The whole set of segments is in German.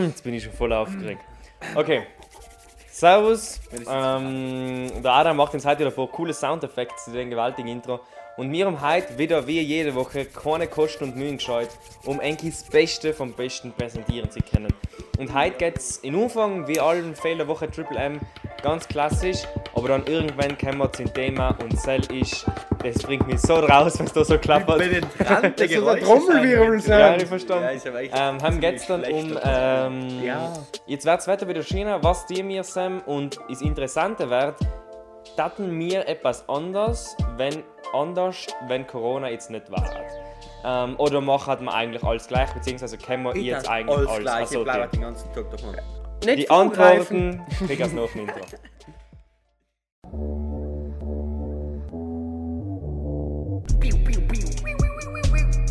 Jetzt bin ich schon voll aufgeregt. Okay. Servus. Ähm, der Adam macht uns heute wieder paar coole Soundeffekte zu dem gewaltigen Intro. Und wir haben heute wieder wie jede Woche keine Kosten und Mühen gescheut, um eigentlich das Beste vom Besten präsentieren zu können. Und heute geht es in Umfang wie allen Fehler Woche Triple M ganz klassisch, aber dann irgendwann kommen wir zum Thema und Cell ist, das bringt mich so raus, wenn es da so klappert. Das ist so ein Trommelwirbel Ja, sein. ich verstanden. Ja, aber echt Ähm, haben geht's dann um, ähm, Ja. jetzt wird's weiter wieder schöner, was die mir sind und das Interessante wird, taten mir etwas anders, wenn anders, wenn Corona jetzt nicht war. Ähm, oder machen wir eigentlich alles gleich, beziehungsweise können wir Ich jetzt eigentlich alles alles gleich, ich assortieren. bleibe den ganzen Tag davon. Nicht Die. Antworten kriegst du nach dem Intro.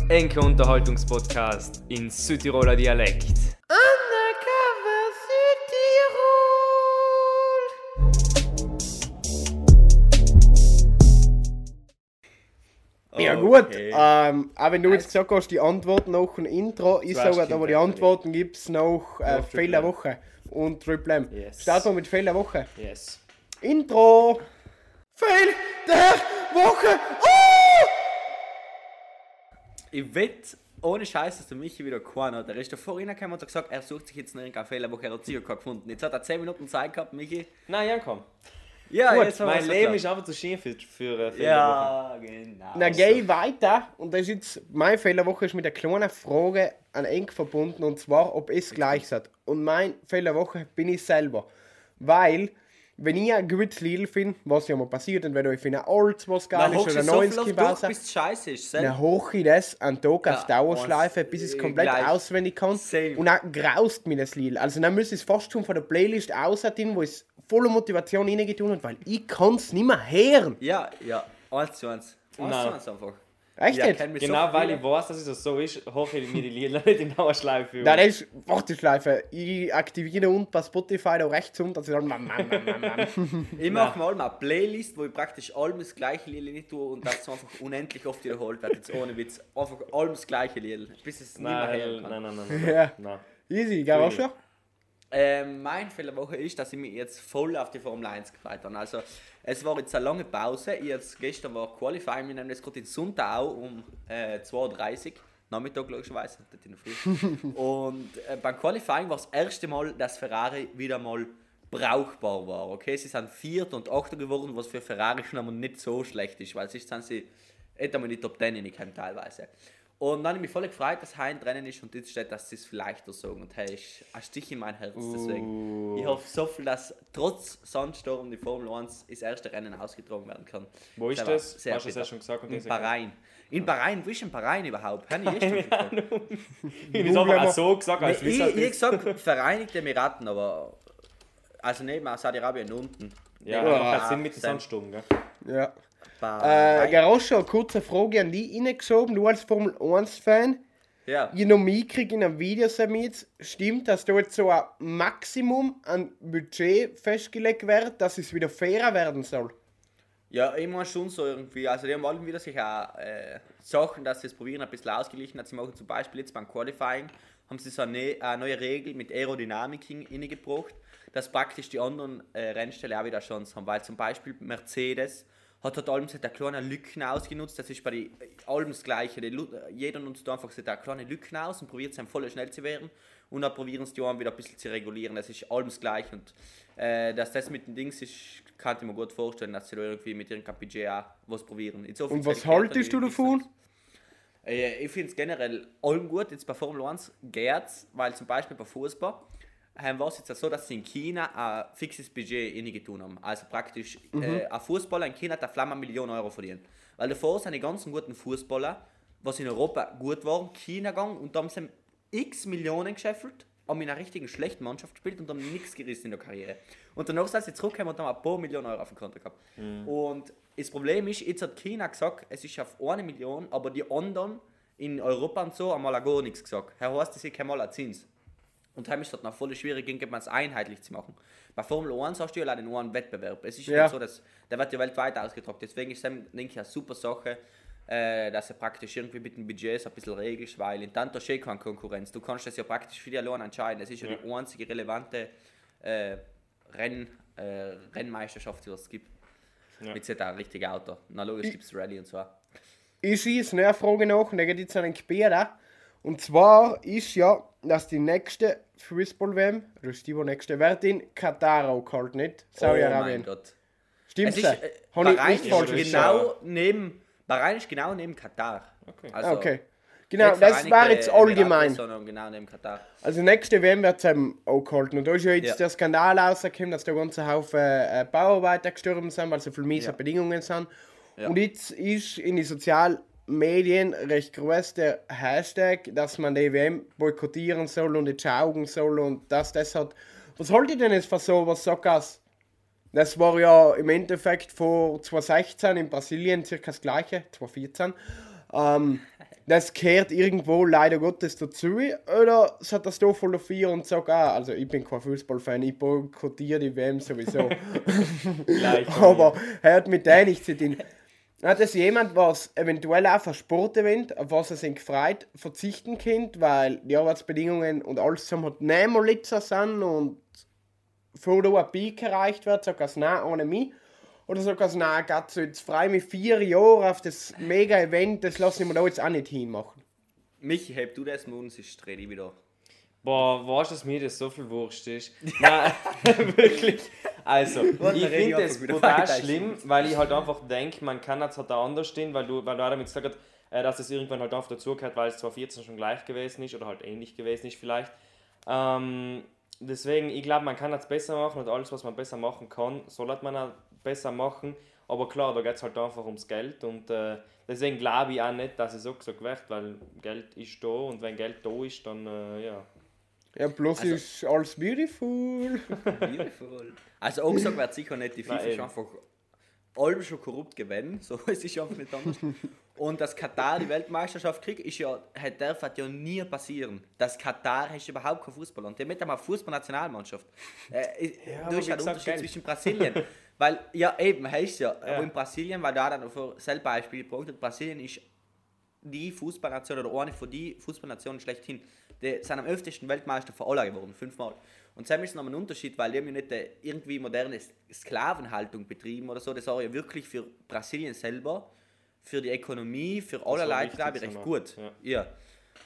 Enke Unterhaltungspodcast in Südtiroler Dialekt. Undercover Ja gut, Okay. ähm, auch wenn du jetzt gesagt hast, die Antworten noch ein Intro, ich sage aber die Antworten gibt es noch äh, Nach Triple Fehler M. Woche und Triple M. Yes. Starten wir mit Fehler Woche. Yes. Intro! Fehl der Woche! Oh! Ich wette, ohne Scheiß, dass der Michi wieder keinen hat. Der ist da vorhin gekommen und hat gesagt, er sucht sich jetzt noch irgendeinen Fehler, wo er hat sicher keinen gefunden. Jetzt hat er 10 Minuten Zeit gehabt, Michi. Nein, ja, komm. Ja, Gut, jetzt mein Leben erklärt. ist einfach zu schön für, für äh, Fehlerwochen. Ja, genau. Na, geh ich weiter und das ist jetzt, meine Fehlerwoche ist mit einer kleinen Frage an eng verbunden und zwar, ob es gleich ist. Und mein Fehlerwoche bin ich selber. Weil, wenn ich ein gutes Lidl finde, was ja mal passiert, entweder ich finde ein Alts, was geil Dann ist, oder du so viel 90 auf Bausen, durch, bis es scheiße ist. Selber. dann hoch ich das an Tag auf Ja, Dauerschleife, und, bis ich es äh, komplett gleich. auswendig kann. Same. Und dann graust mir das Lidl. Also dann müsste ich es fast schon von der Playlist aushalten, wo ich voller Motivation reingetun habe, weil ich kann es nicht mehr hören. Ja, ja, eins zu eins. Eins zu eins einfach. Echt Ja, jetzt? Genau, so weil ich weiß, dass es das so ist, hoffe ich mir die Lieder nicht in Dauerschleife. Nein, das ist Warteschleife. Ich aktiviere unten bei Spotify da rechts unten, dass ich dann. Mam, mam, mam, mam, mam. Ich mache mal eine Playlist, wo ich praktisch allem das gleiche Lied nicht tue und das einfach unendlich oft wiederholt wird. Jetzt ohne Witz. Einfach allem das gleiche Lied. Bis es nicht mehr Nein, hören nein, kann. nein, nein, nein. Ja. nein. Easy, gell, auch schon? Ähm, mein Fehler der Woche ist, dass ich mich jetzt voll auf die Formel 1 gefreut habe. Also, es war jetzt eine lange Pause. Ich jetzt, gestern war Qualifying, wir nehmen das gerade in Sundau um äh, 2.30 Uhr. Nachmittag logischerweise, nicht in der Früh. Und äh, beim Qualifying war das erste Mal, dass Ferrari wieder mal brauchbar war. Okay, sie sind Vierter und Achter geworden, was für Ferrari schon einmal nicht so schlecht ist, weil sonst sind sie nicht einmal in die Top 10 reingekommen teilweise. Und dann habe ich mich voll gefreut, dass Hein drinnen ist und jetzt steht, dass sie es vielleicht so sagen. Und hey, ist ein Stich in mein Herz. Deswegen. Ich hoffe so viel, dass trotz Sandsturm die Formel 1 das erste Rennen ausgetragen werden kann. Wo ist das? sehr Hast du das ja schon gesagt? Und In das- Bahrain. In Bahrain, wo ist in Bahrain überhaupt? Habe ich eh schon gefragt. Ich habe es einfach auch so gesagt, als Nee, ich ich gesagt Vereinigte Emiraten, aber. Also neben Saudi-Arabien unten. Ja, macht keinen Sinn mit den Sam- Sandsturm, gell? Ja. Äh, Bahrain. Garoscha, eine kurze Frage an dich reingeschoben. Du als Formel 1-Fan. Ja. Ich noch mitkriege in einem Video damit, stimmt, dass da jetzt so ein Maximum an Budget festgelegt wird, dass es wieder fairer werden soll? Ja, ich meine schon so irgendwie. Also, die haben alle wieder sich auch äh, Sachen, dass sie es probieren, ein bisschen ausgeglichen. Sie machen zum Beispiel jetzt beim Qualifying, haben sie so eine, ne- eine neue Regel mit Aerodynamik hin- hineingebracht, dass praktisch die anderen äh, Rennställe auch wieder Chance haben. Weil zum Beispiel Mercedes hat halt allem eine kleine Lücken ausgenutzt. Das ist bei die, allem das Gleiche. Lu- jeder nutzt einfach so eine kleine Lücken aus und probiert es voll schnell zu werden. Und dann probieren sie die anderen wieder ein bisschen zu regulieren. Das ist allem das Gleiche. Und äh, dass das mit den Dings ist, kann ich mir gut vorstellen, dass sie da irgendwie mit ihrem Budget auch was probieren. Und was haltest du davon? Äh, ich finde es generell allem gut, jetzt bei Formel 1 geht's, weil zum Beispiel bei Fußball ähm, war es jetzt so, dass sie in China ein fixes Budget ingetan haben. Also praktisch, äh, ein Fußballer in China hat eine Flamme eine Million Euro verdient. Weil davor sind die ganzen guten Fußballer, was in Europa gut waren, China gegangen und da haben sie x Millionen gescheffelt, haben in einer richtigen schlechten Mannschaft gespielt und haben nichts gerissen in der Karriere. Und danach sind sie zurückgekommen und haben ein paar Millionen Euro auf dem Konto gehabt. Und das Problem ist, jetzt hat China gesagt, es ist auf eine Million, aber die anderen in Europa und so haben mal gar nichts gesagt. Herr Horst, das ist kein mal ein Zins. Und heim ist das noch voll schwierig, irgendwann es einheitlich zu machen. Bei Formel 1 hast du ja leider nur einen Wettbewerb. Es ist Ja. nicht so, dass der wird ja weltweit ausgetragen. Deswegen ist es, denke ich, eine super Sache, äh, dass er praktisch irgendwie mit dem Budget so ein bisschen regelst, weil in Tanto steht keine Konkurrenz. Du kannst das ja praktisch für die allein entscheiden. Es ist ja, Ja. die einzige relevante äh, Renn, äh, Rennmeisterschaft, die es gibt. Ja. Mit so einem richtigen Auto. Na logisch gibt es Rallye und so. Ich schieße eine Frage nach und da geht jetzt an den Gebäude. Und zwar ist ja, dass die nächste Fußball-WM, oder ist die wo nächste, wird in Katar auch gehalten, nicht? Oh mein Saudi-Arabien. Gott. Stimmt Es ist, das? äh, Habe ich Bahrain nicht ist genau neben, Bahrain ist genau neben Katar. Okay. Also, Okay. Genau, das war jetzt allgemein. Genau neben Katar. Also nächste WM wird es eben auch gehalten. Und da ist ja jetzt Ja. der Skandal rausgekommen, dass da ganze Haufen äh, Bauarbeiter gestorben sind, weil so viele miese Ja. Bedingungen sind. Ja. Und jetzt ist in den sozialen Medien recht groß der Hashtag, dass man die WM boykottieren soll und jetzt schauen soll und dass das hat. Was haltet ihr denn jetzt von sowas, Sockers? Das war ja im Endeffekt vor 2016 in Brasilien circa das gleiche, 2014. Ähm, das gehört irgendwo leider Gottes dazu. Oder hat das da voll auf vier und sagt, ah, also ich bin kein Fußballfan, ich boykottiere die WM sowieso. Aber er hat mit denen nichts zu tun. Hat es jemand, was eventuell auch für Sportevent, auf was er sich gefreut, verzichten könnte, weil die Arbeitsbedingungen und alles zusammen hat nicht Litzer sind und vor da ein Peak erreicht wird, sagt er, nein, ohne mich. Oder sagt er, nein, Gott, so jetzt freue ich mich vier Jahre auf das Mega-Event, das lasse ich mir da jetzt auch nicht hinmachen. Michi, heb du das Mund, sonst dreh ich wieder. Boah, weißt du, dass mir das so viel Wurscht ist? Nein, wirklich. Also, ich finde das brutal weiter. schlimm, weil ich halt einfach denke, man kann es halt auch anders stehen, weil du, weil du auch damit gesagt hast, äh, dass es irgendwann halt einfach dazugehört, weil es 2014 schon gleich gewesen ist oder halt ähnlich gewesen ist vielleicht. Ähm, deswegen, ich glaube, man kann es besser machen und alles, was man besser machen kann, soll man auch besser machen. Aber klar, da geht es halt einfach ums Geld und äh, deswegen glaube ich auch nicht, dass es so gesagt wird, weil Geld ist da und wenn Geld da ist, dann äh, ja. Ja, bloß Also- ist alles beautiful. Beautiful. Also auch gesagt wird sicher nicht, die FIFA Nein, ist einfach allem schon korrupt gewinnen, so es ist einfach nicht anders. Und dass Katar die Weltmeisterschaft kriegt, ist ja, hat darf hat ja nie passieren. Dass Katar ist überhaupt kein Fußball und die mit einmal Fußballnationalmannschaft. Äh, aber du hast ja den Unterschied Geld. zwischen Brasilien, weil ja eben heißt ja, Ja. in Brasilien, weil da dann für selber Beispiel gebracht hat, Brasilien ist die Fußballnation oder eine von die Fußballnationen schlechthin. Die sind am öftesten Weltmeister für alle geworden, fünfmal. Und Sam ist noch ein Unterschied, weil die haben ja nicht äh, irgendwie moderne Sklavenhaltung betrieben oder so. Das war ja wirklich für Brasilien selber, für die Ökonomie, für allerlei, wichtig, glaube ich, recht gut. Ja. Ja.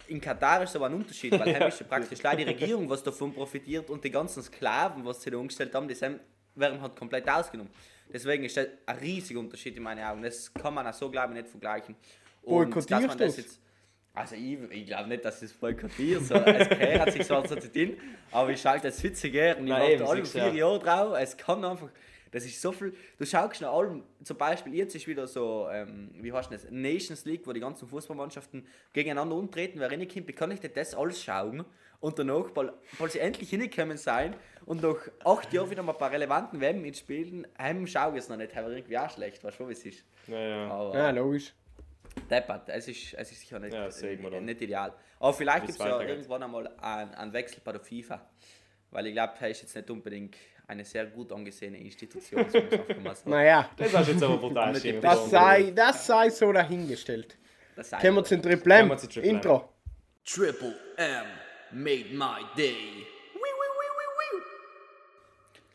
In Katar ist aber ein Unterschied, weil ja. ist ja praktisch leider die Regierung, was davon profitiert und die ganzen Sklaven, was sie da umgestellt haben, die sind- werden halt komplett ausgenommen. Deswegen ist das ein riesiger Unterschied in meinen Augen. Das kann man auch so, glaube ich, nicht vergleichen. Und dass man Boykottierst das jetzt also ich, ich glaube nicht, dass ich es boykottiere. So, es gehört sich so zu tun, aber ich schaue das Witze gern und ich Nein, warte alle vier ja. Jahre drauf. Es kann einfach, das ist so viel. Du schaust nach allem, zum Beispiel jetzt ist wieder so, ähm, wie heißt das, Nations League, wo die ganzen Fußballmannschaften gegeneinander umtreten. Wer reinkommt, wie kann ich denn das alles schauen? Und danach, weil, weil sie endlich hingekommen sein und nach acht Jahren wieder mal ein paar relevanten WM mitspielen, heim schaue ich es noch nicht, aber irgendwie auch schlecht, weißt du, wie es ist. Ja, ja. Aber, Ja, logisch. Deppert, es ist, es ist sicher nicht, Ja, nicht ideal. Aber vielleicht gibt es ja irgendwann einmal einen, einen Wechsel bei der FIFA. Weil ich glaube, er ist jetzt nicht unbedingt eine sehr gut angesehene Institution. Naja, Das du jetzt aber brutal das sei, das sei so dahingestellt. Das sei Kommen wir zum Triple M. Intro. Triple M made my day.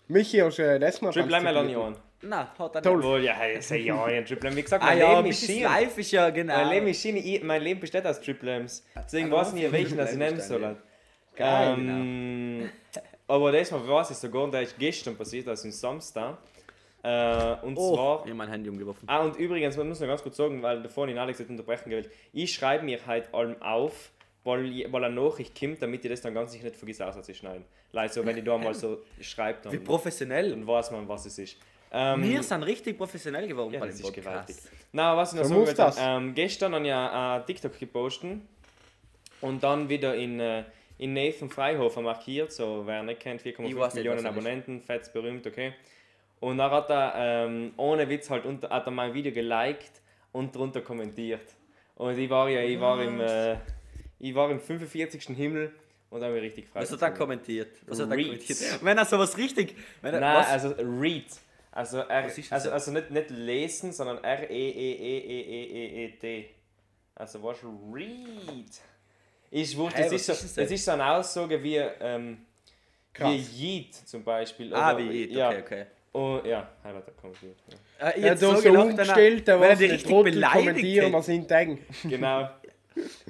Michi, hast du äh, das mal Triple M ganz Na, hat er Toll. nicht. Oh ja, hey, sei ja, ein Triple M. Wie gesagt, Ah mein ja, Leben bis ist es Schiene. live ist ja genau. Mein Leben ist. Ich- Mein Leben besteht aus Triple M's. Deswegen Ah, weiß ich nicht, welchen ich nehmen ist soll. Geil, ähm, Aber das mal weiß ich sogar, und ist gestern passiert, also am Samstag. Äh, und Oh, zwar. ich habe mein Handy umgeworfen. Ah, und übrigens, man muss noch ganz kurz sagen, weil da vorhin Alex hat unterbrechen gewählt. Ich schreibe mir halt allem auf, weil, ich- weil eine Nachricht kommt, damit ich das dann ganz sicher nicht vergesse auszuschneiden. Leute, so, wenn ich da mal so schreibe, Wie dann, professionell. dann weiß man, was es ist. Ähm, Wir sind richtig professionell geworden ja, bei dem ist Podcast. gewaltig. Na, was ich noch So sagen wollte, ähm, gestern habe ich ein äh, TikTok gepostet und dann wieder in, äh, in Nathan Freihofer markiert, so wer nicht kennt, Ich 4,5 weiß nicht, Millionen. Abonnenten, fetz berühmt, okay. Und dann hat er, ähm, ohne Witz, halt unter, hat er mein Video geliked und drunter kommentiert. Und ich war ja, ich war im, äh, ich war im 45. Himmel und habe mich richtig gefreut. Was hat er kommentiert? Was hat er kommentiert? Wenn er sowas richtig. Wenn er, Nein, was? also Read. Also, R, also, also nicht, nicht lesen, sondern E R-E-E-E-E-E-E-T. Also, was read? Wurscht, Hä, das, was ist so, ist das das denn? ist so eine Aussage wie, ähm, wie Yeet zum Beispiel. Ah, oder- wie geht, ja. okay, okay. Oh, ja, heirat er kommentiert. Ja. Äh, Er hat so, so gelacht, umgestellt, da die richtig beleidigt ihn denken. Genau.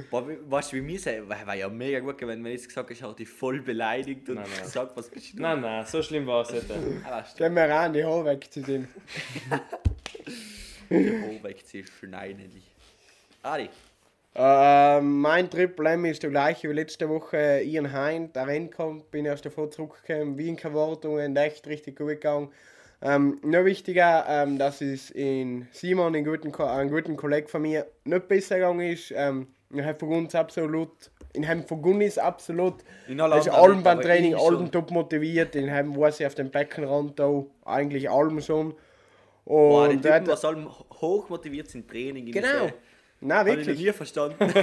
Boah, weißt du, wie mir sei, war ja mega gut gewesen, wenn ich jetzt gesagt habe, ich habe dich voll beleidigt und Nein, nein. gesagt, was bist du? Nein, nein, so schlimm war es nicht. Gehen wir ran, die Haare weg zu dem. oh, wegziehen, schneiden dich. Adi, Äh, mein Triple M ist der gleiche wie letzte Woche. Ian Hein, der reinkommt, bin erst davor zurückgekommen. Wien Wortungen, echt richtig gut gegangen. Ähm, noch wichtiger, ähm, dass es in Simon, einen guten, einen guten Kollegen von mir, nicht besser gegangen ist. Ähm, ich habe von uns absolut, in hem von Gunnis absolut, In allen ist allem beim Training, allem top motiviert, in hem weiß ich auf dem Beckenrand da, eigentlich allem schon. boah, die Und Typen, was allem hoch motiviert sind, Training. in genau, diese- na Habe ich wirklich. nie verstanden.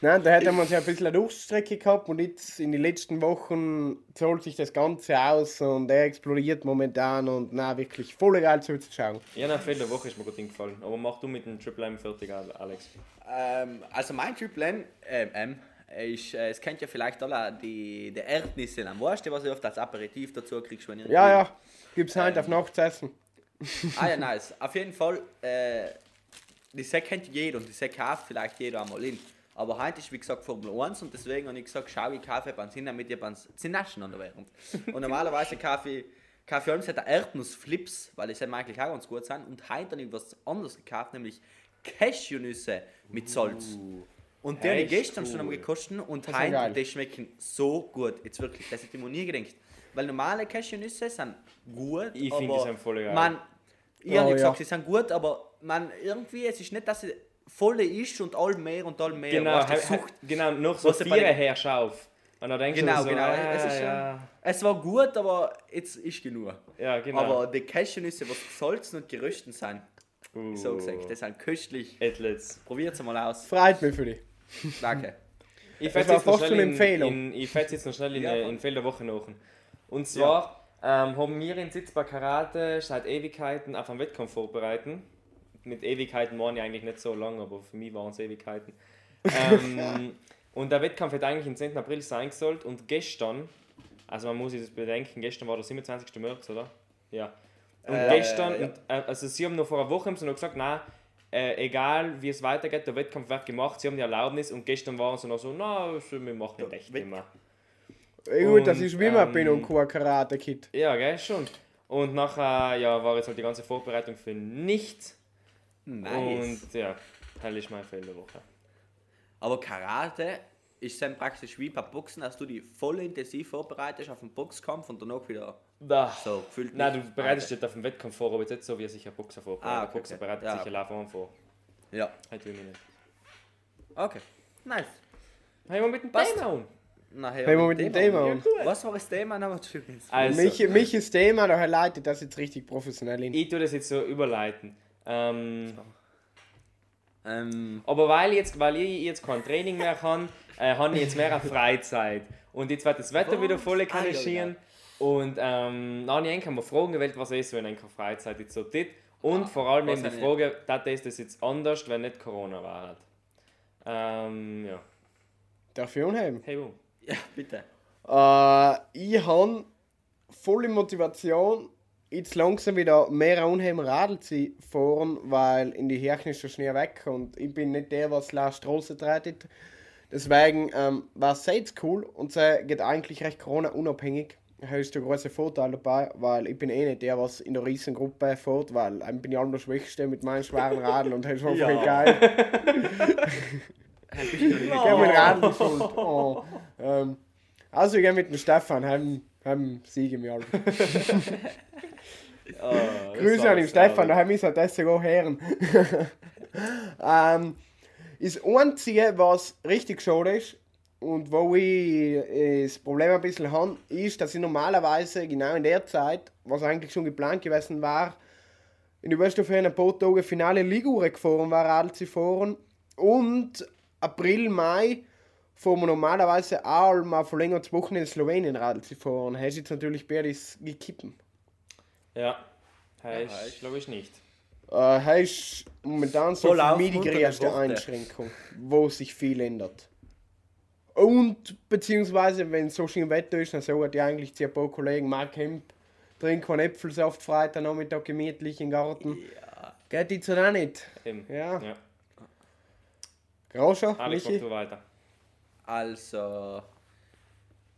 Nein, da hätte man sich ein bisschen eine Durchstrecke gehabt und jetzt in den letzten Wochen zahlt sich das Ganze aus und er explodiert momentan und na wirklich voll geil zuzuschauen. Ja, nach der Woche ist mir gut hingefallen. Aber mach du mit dem Triple M fertig, Alex. ähm, also mein Triple M, ähm, M ist, äh, es kennt ja vielleicht alle die, die Erdnüsse am du, was ich oft als Aperitif dazu kriegst, wenn ihr Ja, ja, gibt's heute auf Nacht zu essen. Ah ja, nice. Auf jeden Fall, äh, die Säck kennt jeder und die Säck kauft vielleicht jeder einmal in. Aber heute ist wie gesagt Formel 1 und deswegen habe ich gesagt, schau, ich kaufe beim Sinn, damit ihr beim Naschen an der während. Und normalerweise kaufe ich, ich allem der Erdnussflips, weil mir eigentlich auch ganz gut sind. Und heute habe ich was anderes gekauft, nämlich Cashewnüsse mit Salz. Und die habe ich gestern cool. schon einmal gekostet und ja geil. heute, die schmecken so gut. Jetzt wirklich, das hätte ich mir nie gedacht. Weil normale Cashewnüsse sind gut, Ich finde, die sind voll geil. Man, ich Oh, habe nicht gesagt, ja. sie sind gut, aber man, irgendwie, es ist nicht, dass sie voll ist und all mehr und all mehr. Genau, Weißt Sucht. genau noch so herrscht auf. Und dann denkst Genau, du so, genau. ah, es, ist schon, ja, es war gut, aber jetzt ist genug. ja, genau. Aber die Cashewnüsse, was gesalzen und geröstet sind, uh, so gesagt, die sind köstlich. Probiert es mal aus. Freut mich für dich. Danke. Ich Das war jetzt noch schnell eine in, Empfehlung. in, ich jetzt noch schnell in, Ja, äh, in Feld der Woche nach. Und zwar ähm, haben wir in Sitz bei Karate seit Ewigkeiten auf einen Wettkampf vorbereiten. Mit Ewigkeiten waren ja eigentlich nicht so lang, aber für mich waren es Ewigkeiten. Ähm, und der Wettkampf hätte eigentlich am 10. April sein sollen und gestern, also man muss sich das bedenken, gestern war der 27. März, oder? Ja. Und Äh, gestern, ja. und, äh, also sie haben noch vor einer Woche haben sie noch gesagt, nein, äh, egal wie es weitergeht, der Wettkampf wird gemacht, sie haben die Erlaubnis und gestern waren sie noch so, na, also, wir machen nicht echt immer. Ja, gut, das ist wie man ähm, bin und kein Karate-Kid. Ja, gell, schon. Und nachher ja, war jetzt halt die ganze Vorbereitung für nichts. Nice. Und ja, hell ist mein Fehler der Woche. Aber Karate ist dann praktisch wie bei Boxen, dass du die voll intensiv vorbereitest auf den Boxkampf und danach wieder Da. so gefühlt. Nein, du bereitest dich auf den Wettkampf vor, aber jetzt nicht so, wie sich ein Boxer vorbereitet. Ah, Der okay, Boxer okay. bereitet Ja. sich ja Laufbahn vor. Ja, Halt will ich nicht. okay. Nice. Hey, mal mit dem Passt. Thema an. Nachher wir mit dem Thema an. Was war das Thema? Nein, Entschuldigung. Also, Mich, mich ist Thema, da leitet das jetzt richtig professionell in. ich tue das jetzt so überleiten. Ähm, Ähm, aber weil, jetzt, weil ich jetzt kein Training mehr habe, äh, habe ich jetzt mehr eine Freizeit. Und jetzt wird das Wetter Was? wieder voll Ah, ja, kanalisieren. Und ähm, dann habe ich mal Fragen gewählt, was ist, wenn eigentlich Freizeit jetzt so tut. Und vor allem eben die ich- Frage, das ist das jetzt anders, wenn nicht Corona war. Ähm, ja. Darf ich anheben? Hey, wo? ja, bitte. Äh, ich habe volle Motivation, jetzt langsam wieder mehr unheim Radl zu fahren, weil in die Kirche ist der Schnee weg und ich bin nicht der, was la Straße treitet. Deswegen ähm, war es jetzt cool und es geht eigentlich recht Corona-unabhängig. Da ist der große Vorteil dabei, weil ich bin eh nicht der, was in der Riesengruppe fährt, weil ich bin ja allem der Schwächste mit meinen schweren Radeln und das ist einfach Ja. geil. Ich habe mit Radl schuld. Oh. Ähm, also ich gehe mit dem Stefan, haben, haben Siege mir alle. Ah, Grüße an den Stefan, da haben wir das sogar hören. ähm, das Einzige, was richtig schade ist und wo ich äh, das Problem ein bisschen habe, ist, dass ich normalerweise genau in der Zeit, was eigentlich schon geplant gewesen war, in der Westhof ein paar Tage Finale Ligure gefahren war, Radl fahren. Und April, Mai fahren wir normalerweise auch mal verlängertes Wochenende in Slowenien Radl zu fahren. Hast jetzt natürlich beides gekippen. Ja. Heißt, heißt- glaube ich nicht. Äh, heißt momentan so Voll für mich die größte. Einschränkung, wo sich viel ändert. Und beziehungsweise, wenn so schön Wetter ist, dann sagen die eigentlich zu ein paar Kollegen, Mark Hemp, trink einen Äpfelsaft Freitag Nachmittag gemütlich im Garten. Ja. Geht jetzt auch nicht. Eben. Ja. ja. Groscher, Alex, Michi? du weiter. Also.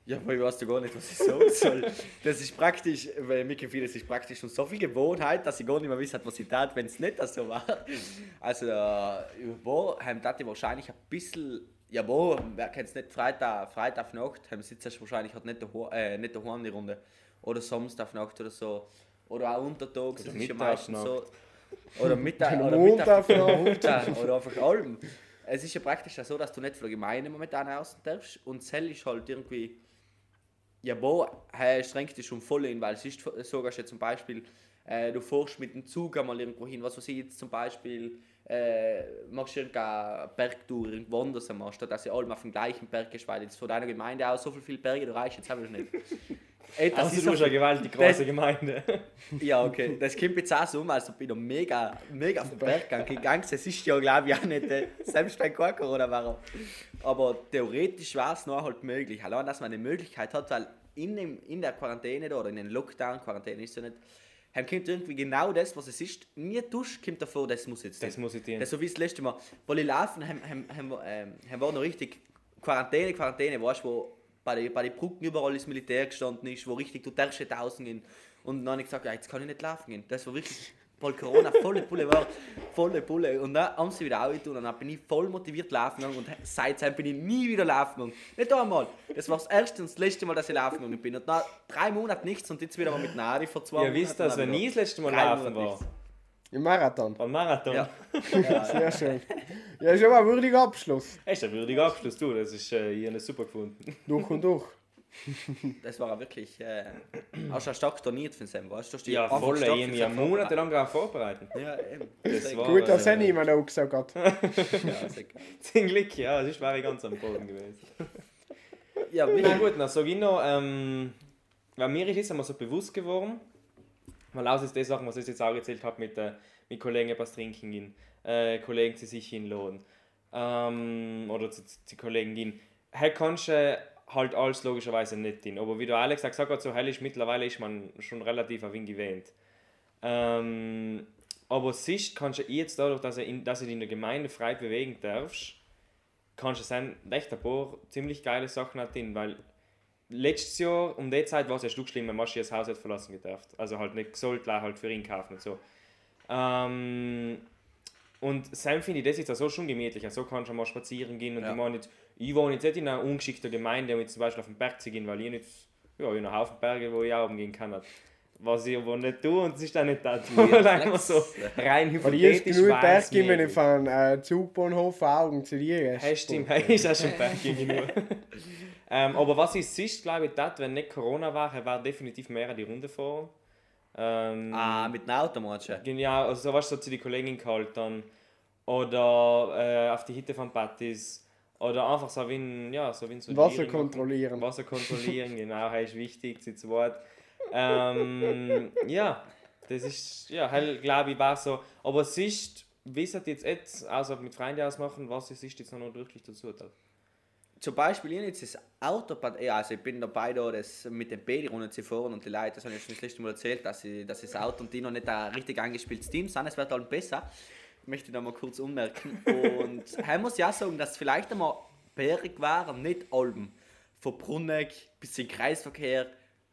Ja, aber ich weiß ja gar nicht, was ich sagen soll. Das ist praktisch, weil mir gefühlt, das ist praktisch schon so viel Gewohnheit, dass ich gar nicht mehr weiß, was ich tat, wenn es nicht so war. Also, äh, wo haben das wahrscheinlich ein bisschen. Ja, wo, wer kennt es nicht, Freitag, Freitag Nacht, haben sitzt es wahrscheinlich halt nicht daheim, äh, nicht daheim die Runde. Oder Samstag Nacht oder so. Oder auch untertags, das ist ja meistens so. Oder Mittag, oder Mittag, oder einfach allem. Es ist ja praktisch so, dass du nicht von der Gemeinde momentan aus darfst und Zell ist halt irgendwie ja, wo äh, schränkt dich schon voll in, weil es ist sogar schon zum Beispiel, äh, du fährst mit dem Zug einmal irgendwo hin, was weiß ich jetzt zum Beispiel, äh, machst du irgendeine Bergtour irgendwo anders statt dass ihr alle auf dem gleichen Berg ist, weil jetzt von deiner Gemeinde aus so viele Berge, du reichst jetzt einfach nicht. Ey, das Also ist du bist eine gewaltig große das- Gemeinde. ja, okay. Das kommt jetzt auch so um, als ob ich noch mega, mega auf den Berg gegangen Es ist ja, glaube ich, auch nicht, äh, selbst bei kein Corona war. Aber theoretisch war es noch halt möglich. Allein, dass man eine Möglichkeit hat, weil in, dem, in der Quarantäne da, oder in den Lockdown-Quarantäne ist ja nicht, haben kommt irgendwie genau das, was es ist. Nie Dusch kommt davor, das muss jetzt Das muss ich dir. das so wie das letzte Mal. Weil ich laufen, haben, haben, haben, wir, ähm, haben wir noch richtig Quarantäne, Quarantäne, weißt du, wo bei den bei die Brücken überall das Militär gestanden ist, wo richtig du darfst nicht draußen gehen. Und dann habe ich gesagt, ja, jetzt kann ich nicht laufen gehen. Das war wirklich voll Corona, volle Pulle war, volle Pulle. Und dann haben sie wieder auch und dann bin ich voll motiviert laufen gegangen und seitdem bin ich nie wieder laufen gegangen. Nicht einmal. Das war das erste und das letzte Mal, dass ich laufen gegangen bin. Und nach drei Monaten nichts und jetzt wieder mal mit Nadi vor zwei Ihr wisst das, wenn Monaten ich das letzte Mal laufen Monate war. nichts. Im Marathon. Beim Marathon. Ja. Sehr schön. Ja, ist aber ein würdiger Abschluss. Das ist ein würdiger Abschluss, du. Das ist äh, habe es super gefunden. Durch und durch. Das war wirklich. Äh, auch schon stark trainiert für Sam, weißt du? Du hast Ja, voll. Ich habe ja monatelang darauf vorbereitet. Ja, eben. Das war- Gut, dass äh, er niemand auch gesagt hat. Ja. Zum Glück, ja, sonst wäre ich ganz am Boden gewesen. ja, Na gut, dann sage ich noch, ähm, weil mir ist es einmal so bewusst geworden, weil aus ist die Sachen, was ich jetzt auch erzählt habe, mit, äh, mit Kollegen etwas trinken gehen, äh, Kollegen zu sich hinladen ähm, oder zu, zu Kollegen gehen. Hey, kannst du halt alles logischerweise nicht hin. Aber wie der Alex auch gesagt hat, so hell ist mittlerweile ist man schon relativ auf ihn gewöhnt. Ähm, aber siehst, kannst du jetzt dadurch, dass, er in, dass du dich in der Gemeinde frei bewegen darfst, kannst du sein, echt ein paar ziemlich geile Sachen hat drin, weil letztes Jahr um die Zeit war es ja Stück schlimm, wenn man das Haus hat verlassen gedarft. Also halt nicht gesollt, halt für ihn kaufen und so. Ähm, und Sam finde ich das jetzt auch so schon gemütlich. So kannst du mal spazieren gehen und Ja. ich meine jetzt, ich wohne jetzt nicht in einer ungeschickten Gemeinde, um jetzt zum Beispiel auf den Berg zu gehen, weil ich nicht, ja, habe einen Haufen Berge, wo ich auch umgehen kann. Was ich aber nicht tue und es ist auch nicht das. Weird Einfach so rein Weil hypothetisch genug wär's Berg gehen, wenn ich möglich. von äh, Zugbahnhof Augen zu dir stimmt, hey, ist auch schon Berg gegenüber. ähm, aber was ich siehst, glaube ich, das, wenn nicht Corona war, war definitiv mehr die Runde fahren. Ähm, Ah, mit dem Auto meinst du? Genau, also so was so zu die Kollegin geholt dann. Oder äh, auf die Hitte von Partys. Oder einfach so wie ein, ja, so wie ein Wasser kontrollieren. Wasser kontrollieren, genau, das ist wichtig, zu Wort. Ähm, ja, das ist, ja, halt, glaube ich, war so. Aber wie es jetzt jetzt, also mit Freunden ausmachen, was es ist jetzt noch wirklich dazu. Da. Zum Beispiel, ich jetzt das Auto, also ich bin dabei, da das mit dem Baby zu fahren und die Leute, das habe ich schon das letzte Mal erzählt, dass, ich, dass das Auto und die noch nicht ein richtig eingespieltes Team sind. Es wird halt besser. Möchte ich da mal kurz ummerken. Und ich muss ja auch sagen, dass es vielleicht einmal berg war, nicht Alben. Von Brunneck bis in Kreisverkehr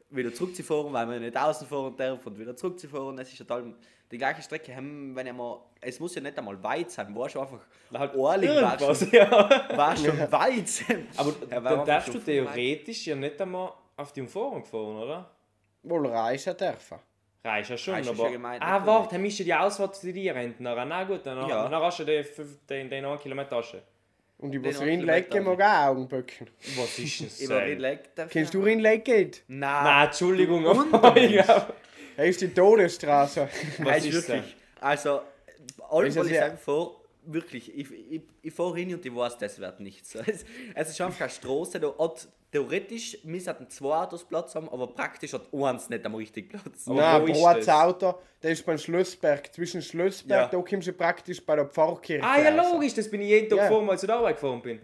wieder zurückzufahren, weil man nicht außen fahren darf und wieder zurückzufahren. Es ist ja total die gleiche Strecke. Haben, Wenn ich mal, es muss ja nicht einmal weit sein, war schon einfach Halt Orling war schon, ja. war schon weit. Aber Er war dann darfst du viel weit. theoretisch ja nicht einmal auf die Umfahrung fahren, oder? Wohl reisen dürfen. Reicht ja schon, Reicht ja aber... schon gemeint, ah, warte, dann mischt die Ausfahrt zu dir Rentner. Na gut, dann, Ja. dann hast du den, den, den 1 Kilometer Tasche. Und über das Rindlecken mag auch Augenböcken. Was ist denn Über darf Kennst du Rindlecken? Nein. Nein, Entschuldigung, Das ist die Todesstraße. was Also ist wirklich. Also, alles, was ich sagen vor, wirklich, ich, ich, ich fahre hin und ich weiß, das wird nichts. Es, es ist einfach eine Straße, da hat theoretisch müssen zwei Autos Platz haben, aber praktisch hat eins nicht am richtigen Platz. Aber Nein, wo ist Brotz das? Auto, der ist beim Schlossberg. Zwischen Schlossberg, Ja. da kommst du praktisch bei der Pfarrkirche. Ah ja, raus. logisch, das bin ich jeden Tag Ja. gefahren, als ich Arbeit gefahren bin.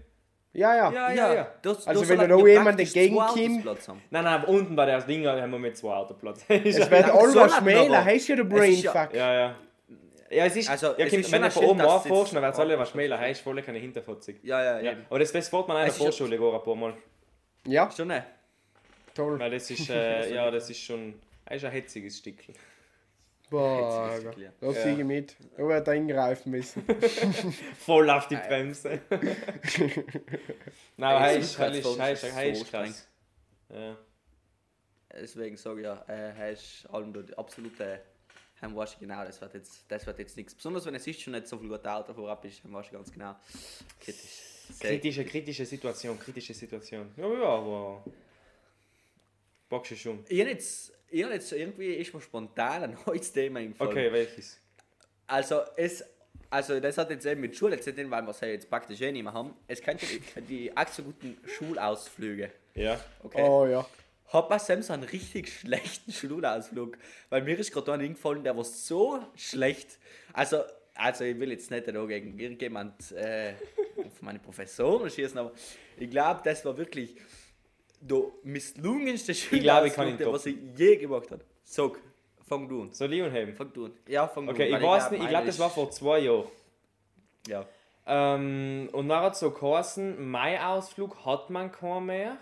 Ja, ja. Ja, ja, ja. Das, Also das wenn da noch jemand praktisch dagegen zwei Autos kommt- Platz haben. Nein, nein, unten bei der Ding haben wir mit zwei Autoplatz. Es ja, wird alles er schmäler, hast du ja den Es ist ja- Brainfuck. ja. Ja, es ist, Also, ja, es kommt, ist wenn du von oben anfährst, dann wird es alle was schmäler, heißt voll keine Hinterfotzig. Ja, ja, Ja. ja. Aber das, das fährt man an der Es ist ja- Vorschule ein paar Mal. Ja, Schon ne? toll. Weil das ist, äh, ja, das ist schon, das ist ein hetziges Stückchen. Boah, da siege ich mit. Da wird er eingreifen müssen. Voll auf die Bremse. Nein, aber das ist so krass. Ja. Deswegen sage ich ja, äh, er ist allem der absolute Heimwasch genau, das wird jetzt, das wird jetzt nichts. Besonders wenn es ist schon nicht so viel gute Auto vorab ist, Heimwasch ganz genau kritisch. Kritische, kritische Situation, kritische Situation. Ja, ja, aber. Bockst du schon. Ich jetzt, ich hab jetzt irgendwie ist mir spontan ein neues Thema eingefallen. Okay, welches? Also es, also das hat jetzt eben mit Schule zu tun, weil wir es ja jetzt praktisch eh nicht mehr haben. Es könnte die, die auch so guten Schulausflüge. Ja. Okay. Oh ja. Hab bei Sam so einen richtig schlechten Schulausflug. Weil mir ist gerade einer eingefallen, der war so schlecht. Also, also ich will jetzt nicht da gegen irgendjemand äh, meine Professoren schießen, aber ich glaube, das war wirklich der misslungenste ich ihn der was ich je gemacht habe. Sag, fang du an. Ich heben? Fang du an. Ja, fang Okay, du ich an. weil weiß glaub, nicht, ich glaube, das war vor zwei Jahren. Ja. Ähm, und nachher hat es so geheißen, mein Ausflug hat man keinen mehr.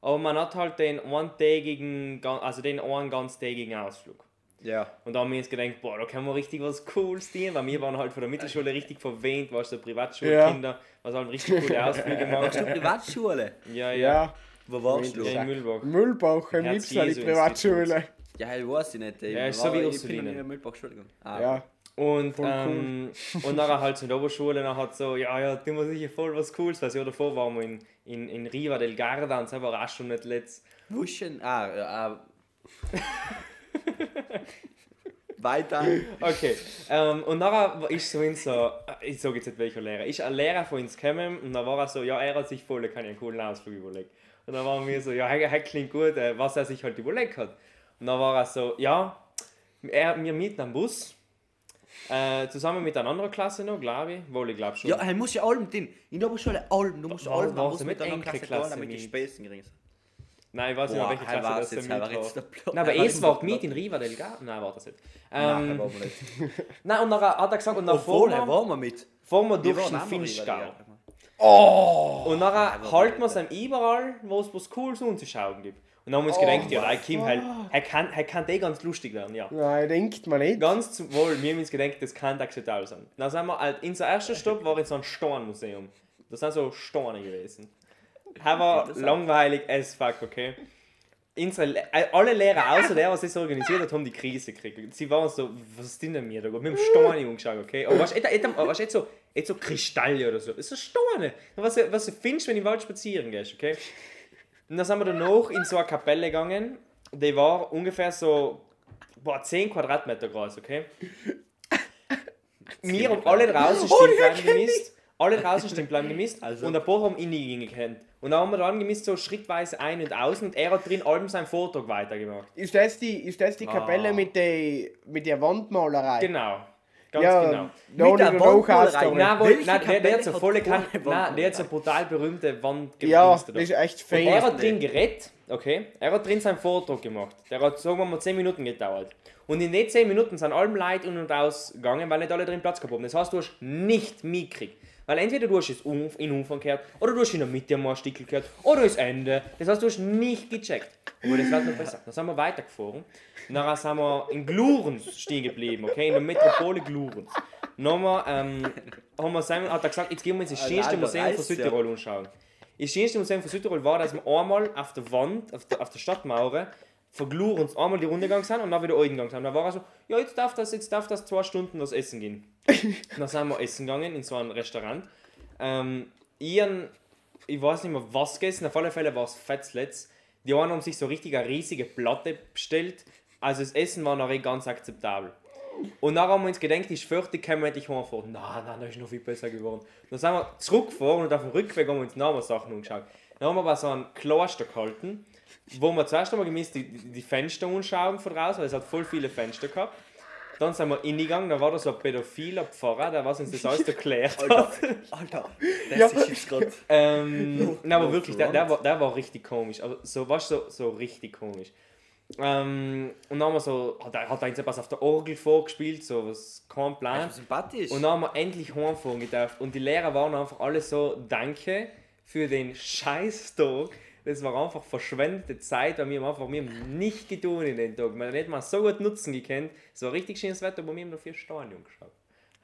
Aber man hat halt den eintägigen, also den einen ganztägigen Ausflug. Ja. Und da haben wir uns gedacht, boah, da können wir richtig was Cooles tun, weil wir waren halt von der Mittelschule richtig verwöhnt, weißt du, Privatschulkinder, was halt richtig coole Ausflüge Warst du. Privatschule? Ja, ja. Ja. Wo warst du? Ja, in. Müllbach, am Herz liebsten die Privatschule. Ja, ich weiß ich nicht. Ich Ja, ist war- so wie ich bin in Mühlbach Schule gegangen. Ah, Ja. Und, Voll cool. ähm, und nachher halt so in der Oberschule, dann hat so, ja, ja, tun wir sicher voll was Cooles, weil das Jahr davor waren wir in, in, in Riva del Garda und das war auch schon nicht letzt. Wuschen, ah, ja, ah. Weiter. Okay, ähm, und nachher ist so in so, ich sage jetzt nicht welcher Lehrer, ist ein Lehrer von uns gekommen und dann war er so, ja, er hat sich voll keinen coolen Ausflug überlegt. Und dann waren wir so, ja, hey, klingt gut, äh, was er sich halt überlegt hat. Und dann war er so, ja, er, wir mieten einen Bus, äh, zusammen mit einer anderen Klasse noch, glaube ich, wohl, ich glaube schon. Ja, er muss ja allem den. In der Oberschule allem. Du musst allem. warst musst du mit einer Klasse gehen, damit die? Späßen gering sind. Nein, ich weiß nicht Boah, welche Klasse das jetzt, war jetzt der war. Nein, aber Er war es war mit in Riva del Garda. Nein, war das nicht. Nein, er Ähm, war mal nicht. nein, und dann hat er gesagt, und dann er fahren wir, war mal mit. fahren wir Wir durch waren den Finchgau. rüber, Und nachher halten wir es ihm überall, wo es was Cooles anzuschauen gibt. Und dann haben wir uns gedacht, ja, Kim, halt, er kann, er kann eh ganz lustig werden, ja. Nein, denkt man nicht. Ganz zum Wohl, wir haben uns gedacht, das kann akzeptabel sein. Dann sind wir halt, unser erster Stopp war in so ein Steinmuseum. Das sind so Steine gewesen. Aber langweilig as fuck, okay? Unsere, äh, alle Lehrer, außer der, was das organisiert hat, haben die Krise gekriegt. Sie waren so, was ist denn mir da? Wir haben Steine umgeschaut, okay? Aber was ist jetzt so, jetzt so Kristalle oder so? Das sind Steine. Was, was du findest, wenn du im Wald spazieren gehst, okay? Und dann sind wir danach in so eine Kapelle gegangen. Die war ungefähr so boah, 10 Quadratmeter groß, okay? Wir haben alle draußen stehen bleiben gemisst. Alle draußen stehen bleiben gemisst. Also- Und ein paar haben innen gekannt. Und dann haben wir dann gemisst, so schrittweise ein- und außen. Und er hat drin allem seinen Vortrag weitergemacht. Ist das die, ist das die Kapelle Ah. mit der mit der Wandmalerei? Genau. Ganz ja, genau. Da Mit der Wandmalerei. Nein, wohl, nein der, der hat so volle keine kan Nein, der hat so brutal berühmte Wand Ja, das ist echt Und fein. er hat drin geredet, okay? Er hat drin seinen Vortrag gemacht. Der hat, sagen wir mal, 10 Minuten gedauert. Und in den 10 Minuten sind alle Leute in und aus gegangen, weil nicht alle drin Platz gehabt haben. Das heißt, du hast nicht mitgekriegt. Weil entweder du hast es in den Umfang gehört, oder du hast in der Mitte mal ein Stückchen gehört, oder das Ende. Das heißt, du hast nicht gecheckt. Aber das wird noch besser. Dann sind wir weitergefahren. Dann sind wir in Glurens stehen geblieben, okay? In der Metropole Glurens. Wir, ähm, haben wir Simon, hat er gesagt, jetzt gehen wir ins schönste Museum von. Südtirol anschauen. Das schönste Museum von Südtirol war, dass wir einmal auf der Wand, auf der, auf der Stadtmauer, von Glurens einmal die Runde gegangen sind und dann wieder eingegangen sind. Dann war er so, ja, jetzt darf das, jetzt darf das zwei Stunden was essen gehen. dann sind wir essen gegangen in so ein Restaurant. Ähm, ihren, ich weiß nicht mehr was gegessen, auf alle Fälle war es Fetzletz. Die einen haben sich so richtig eine riesige Platte bestellt. Also das Essen war noch eh ganz akzeptabel. Und dann haben wir uns gedacht, ich fürchte, ich kann endlich heimfahren. Nein, nein, das ist noch viel besser geworden. Dann sind wir zurückgefahren und auf dem Rückweg haben wir uns noch mal Sachen angeschaut. Dann haben wir aber so ein Kloster gehalten, wo wir zuerst einmal gemisst die, die Fenster anschauen von draußen, weil es hat voll viele Fenster gehabt. Dann sind wir reingegangen, da war da so ein pädophiler Pfarrer, der was uns das alles erklärt hat. Alter, das ist jetzt gerade. Ähm, nein, aber wirklich, der, der, war, der war richtig komisch. Also, so, weißt so, so richtig komisch. Ähm, und dann haben wir so, hat hat er irgendwas auf der Orgel vorgespielt, so was, kein Plan. Sympathisch. Und dann haben wir endlich heimfahren gedurft. Und die Lehrer waren einfach alle so, danke für den Scheißtag. Das war einfach verschwendete Zeit, weil wir haben einfach wir haben nicht getan in den Tag. Wir haben nicht mal so gut nutzen gekannt. Es war richtig schönes Wetter, aber wir haben noch vier Stadion geschaut.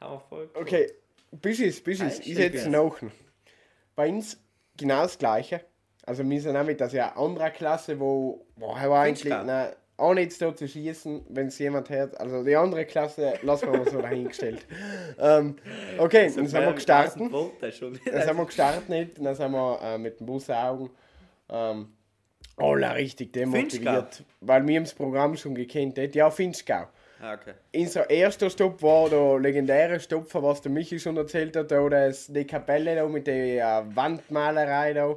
Haben wir voll cool. Okay, Bischis, Bischis, Einstieg ich setze jetzt. nach. Bei uns genau das Gleiche. Also wir sind auch mit das ja andere Klasse, wo boah, war eigentlich nein, auch nicht da zu schießen, wenn es jemand hört. Also die andere Klasse lassen wir mal so dahingestellt. ähm, okay, dann sind wir gestartet. Dann sind wir gestartet nicht, dann sind wir äh, mit dem Bus Augen ähm, alle richtig demotiviert, weil wir das Programm schon gekannt haben. Ja, Finchgau. Ah, okay. Unser erster Stopp war der legendäre Stopfer, was der Michi schon erzählt hat, da das, die Kapelle da mit der äh, Wandmalerei da.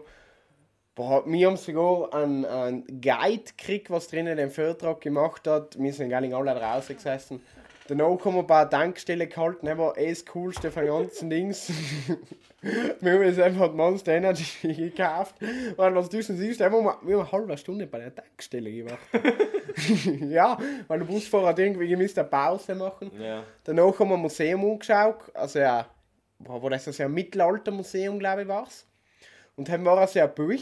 Boah, wir haben sogar einen, einen Guide gekriegt, was drinnen den Vortrag gemacht hat. Wir sind gar nicht alle draußen gesessen. Danach haben wir ein paar Tankstellen gehalten, das war eh das Coolste von ganzen Dings. wir haben jetzt einfach Monster Energy gekauft. Und was du schon siehst, haben wir, wir haben eine halbe Stunde bei der Tankstelle gemacht. ja, weil der Busfahrer hat irgendwie gemisst eine Pause machen. Ja. Danach haben wir ein Museum angeschaut, also ja, wo das ist ein Mittelaltermuseum, glaube ich, war es. Und dann war es ja ein Buch.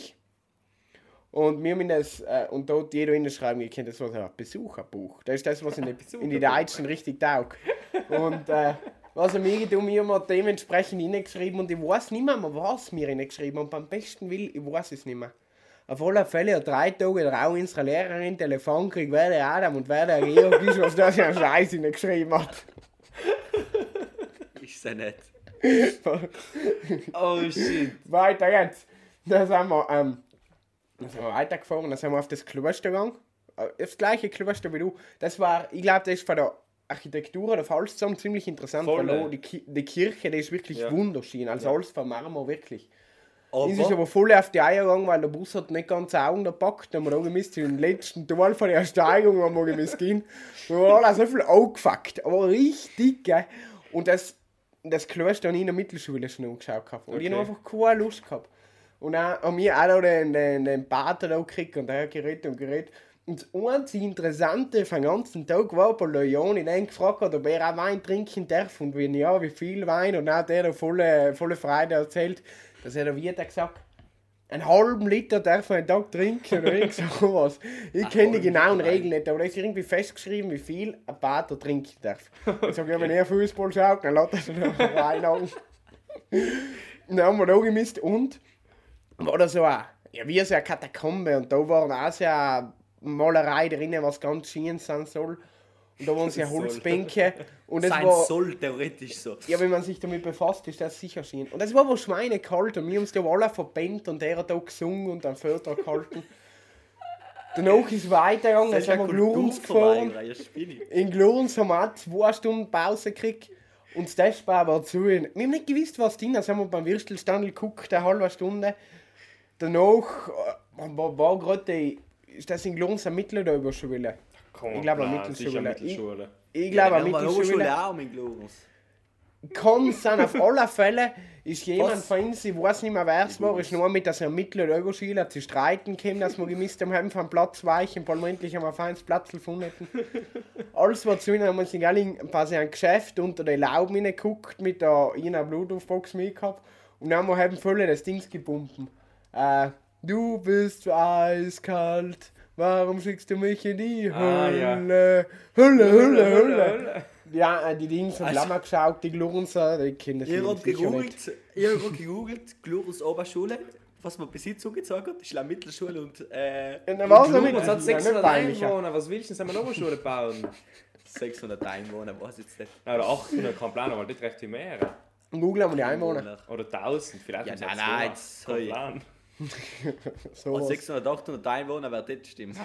Und wir haben in das, äh, und dort jeder hinschreiben gekannt, das war so ein Besucherbuch. Das ist das, was in die, in die Deutschen richtig taugt. Und äh, was haben wir getan, wir haben dementsprechend hineingeschrieben und ich weiß nicht mehr, was wir hineingeschrieben haben. Beim besten Will, ich weiß es nicht mehr. Auf alle Fälle hat drei Tage drauf unsere Lehrerin Telefon gekriegt, wer der Adam und wer der Georg ist, was das für ein Scheiß hineingeschrieben hat. Ist ja nicht. Oh shit. Weiter jetzt. Da sind wir, ähm, da sind wir weitergefahren, da sind wir auf das Kloster gegangen. Äh, Das gleiche Kloster wie du. Das war, ich glaube, das ist von der Architektur oder falls zusammen ziemlich interessant, Voll, weil ja. da die, Ki die Kirche, die ist wirklich Ja. wunderschön. Also alles von Marmor, wirklich. Aber, Es ist aber voll auf die Eier gegangen, weil der Bus hat nicht ganz Augen gepackt. Dann haben wir da gemisst, den letzten Teil von der Steigung haben wir gemisst gehen. Wir haben alle so viel angefuckt. Aber richtig, gell. Und das, das Kloster habe ich in der Mittelschule schon angeschaut gehabt. Und ich Okay. habe einfach keine Lust gehabt. Und dann haben wir auch den, den, den Pater gekriegt und der hat geredet und geredet. Und das einzige Interessante vom ganzen Tag war, weil der Joni den gefragt hat, ob er auch Wein trinken darf und wenn ja, wie viel Wein. Und dann hat er da volle, volle Freude erzählt, dass er da wie hat er gesagt, einen halben Liter darf man einen Tag trinken oder irgend sowas. Ich kenne die genauen Regeln nicht, aber da ist irgendwie festgeschrieben, wie viel ein Pater trinken darf. Ich sage, ja, wenn er Fußball schaut, dann lässt er sich noch Wein an. Dann haben wir da gemisst und war da so ein, ja, wie so eine Katakombe und da waren auch so eine Malerei drinnen, was ganz schön sein soll. Und da waren so. Holzbänke und es sein war, soll theoretisch so. ja, wenn man sich damit befasst, ist das sicher schön. Und es war aber schweinekalt und wir haben es da alle verbannt und er hat da gesungen und einen Vortrag gehalten. Danach ist es weitergegangen, dann sind wir Glurns gefahren. In Glurns haben wir auch zwei Stunden Pause gekriegt. Und das Testbar war zu. Wir haben nicht gewusst, was drin ist. Also haben wir beim Würstelstand geguckt, eine halbe Stunde. Danach äh, war, war gerade die. Ist das in Glurns eine Mittel- oder Überschule? Komm, Ich glaube, eine Mittelschule. Mittelschule. Ich glaube, eine Ja, haben Mittelschule. Oberschule auch mit Glorus. Kann sein, auf alle Fälle ist jemand Was? von uns, ich weiß nicht mehr wer es war, ist nur mit dass er Mittel- oder Überschüler zu streiten kam, dass wir gemisst haben, haben vom Platz weichen, weil wir endlich haben wir ein feines Platz gefunden hätten. Alles war zu ihnen, haben wir uns in quasi ein Geschäft unter den Lauben hineingeguckt, mit der einer Bluetooth-Box mitgehabt und dann haben wir haben voll das Dings gebumpen. Äh, du bist eiskalt, warum schickst du mich in die Ah, ja. Hölle? Hölle, Hölle, Hölle. Hölle. Ja, äh, die Dings haben Also- also, geschaut, die Glunzer, die habt sicher nicht. gegoogelt, ihr habt gegoogelt, Glorus Oberschule, was man bis jetzt zugezogen hat, ist eine Mittelschule und äh, und damit. Es hat Ja, 600 nicht peinlicher. Einwohner, was willst du denn? Sollen wir eine Oberschule bauen? 600 Einwohner, weiß ich jetzt nicht. Oder 800, kein Plan, aber das trifft viel mehr. Google haben wir die Einwohner. Oder 1000, vielleicht. Ja, nein, nein, jetzt- Kein. Plan. So Und was. 600, 800 Einwohner wäre das stimmt.